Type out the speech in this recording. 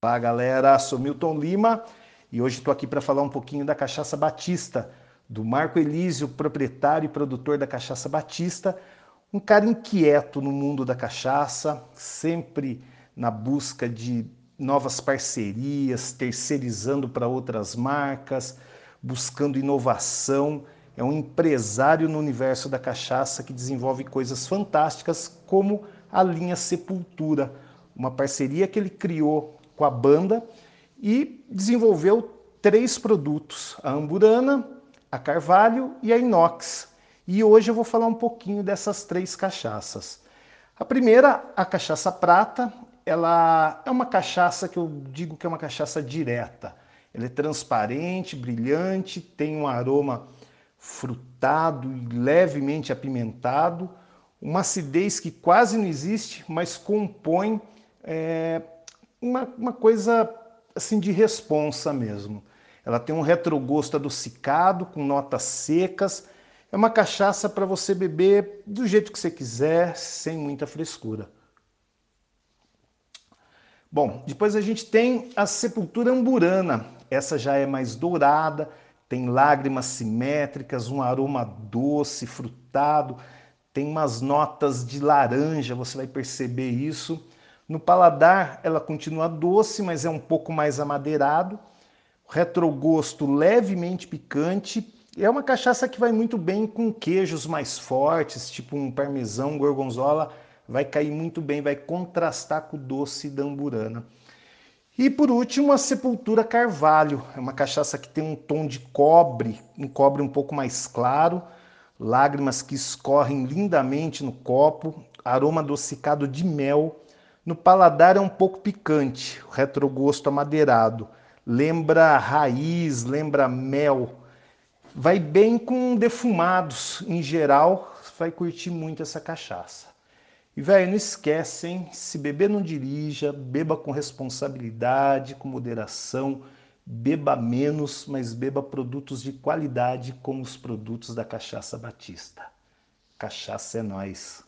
Olá galera, sou Milton Lima e hoje estou aqui para falar um pouquinho da Cachaça Batista, do Marco Elísio, proprietário e produtor da Cachaça Batista, um cara inquieto no mundo da cachaça, sempre na busca de novas parcerias, terceirizando para outras marcas, buscando inovação. É um empresário no universo da cachaça que desenvolve coisas fantásticas, como a linha Sepultura, uma parceria que ele criou com a banda e desenvolveu três produtos: a Amburana, a Carvalho e a Inox. E hoje eu vou falar um pouquinho dessas três cachaças. A primeira, a cachaça prata, ela é uma cachaça que eu digo que é uma cachaça direta. Ela é transparente, brilhante, tem um aroma frutado e levemente apimentado, uma acidez que quase não existe, mas compõe é, uma, uma coisa assim de responsa mesmo. Ela tem um retrogosto adocicado, com notas secas. É uma cachaça para você beber do jeito que você quiser, sem muita frescura. Bom, depois a gente tem a Sepultura Amburana. Essa já é mais dourada, tem lágrimas simétricas, um aroma doce, frutado, tem umas notas de laranja, você vai perceber isso. No paladar, ela continua doce, mas é um pouco mais amadeirado. Retrogosto levemente picante. É uma cachaça que vai muito bem com queijos mais fortes, tipo um parmesão, gorgonzola. Vai cair muito bem, vai contrastar com o doce da amburana. E por último, a Sepultura Carvalho. É uma cachaça que tem um tom de cobre, um cobre um pouco mais claro, lágrimas que escorrem lindamente no copo, aroma adocicado de mel no paladar é um pouco picante, retrogosto amadeirado. Lembra raiz, lembra mel. Vai bem com defumados. Em geral, vai curtir muito essa cachaça. E, velho, não esquecem, se beber não dirija, beba com responsabilidade, com moderação, beba menos, mas beba produtos de qualidade como os produtos da Cachaça Batista. Cachaça é nós.